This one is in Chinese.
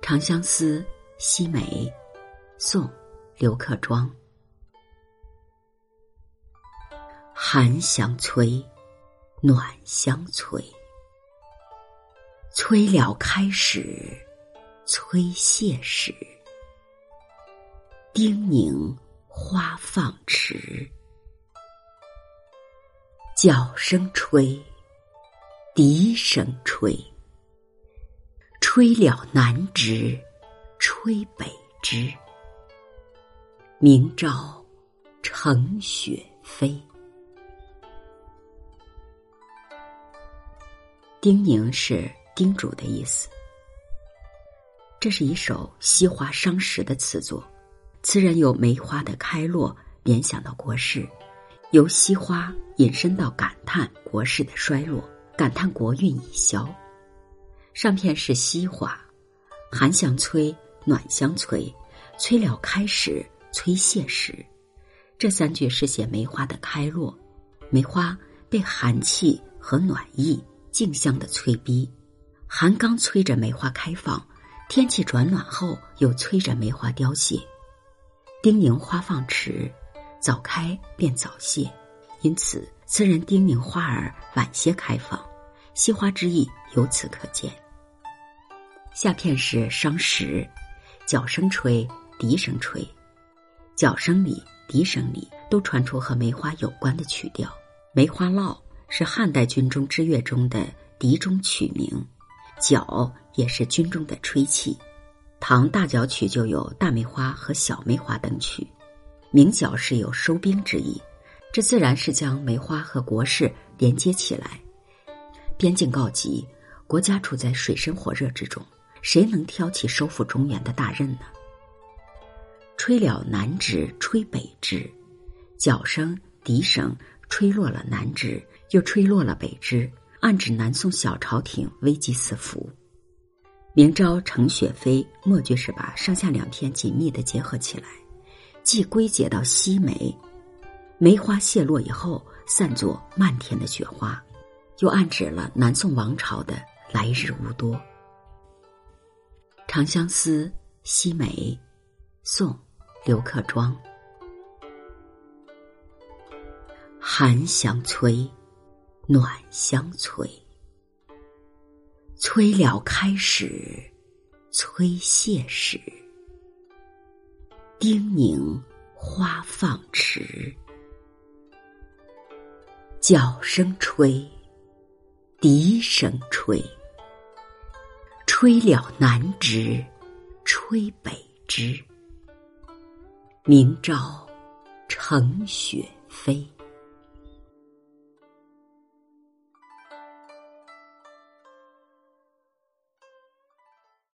《长相思·西梅》宋·刘克庄。寒香催，暖香催，催了开始，催谢时。叮咛花放迟，角声吹，笛声吹。吹了南枝，吹北枝。明朝乘雪飞。叮咛是叮嘱的意思。这是一首惜花伤时的词作，词人由梅花的开落联想到国事，由惜花引申到感叹国事的衰落，感叹国运已消。上片是惜花，寒香催，暖香催，催了开始，催谢时。这三句是写梅花的开落，梅花被寒气和暖意竞相的催逼，寒刚催着梅花开放，天气转暖后又催着梅花凋谢。丁宁花放迟，早开便早谢，因此词人丁咛花儿晚些开放，惜花之意由此可见。下片是伤时，角声吹，笛声吹，角声里、笛声里都传出和梅花有关的曲调。梅花烙是汉代军中之乐中的笛中曲名，角也是军中的吹器。唐大角曲就有大梅花和小梅花等曲，鸣角是有收兵之意，这自然是将梅花和国事连接起来。边境告急，国家处在水深火热之中。谁能挑起收复中原的大任呢？吹了南枝，吹北枝，角声、笛声吹落了南枝，又吹落了北枝，暗指南宋小朝廷危机四伏。明朝乘雪飞，末句是把上下两篇紧密的结合起来，既归结到西梅，梅花谢落以后散作漫天的雪花，又暗指了南宋王朝的来日无多。《长相思·西梅》，宋·刘克庄。寒香催，暖香催，催了开始，催谢时。叮咛花放迟，角声吹，笛声吹。吹了南枝，吹北枝。明朝乘雪飞。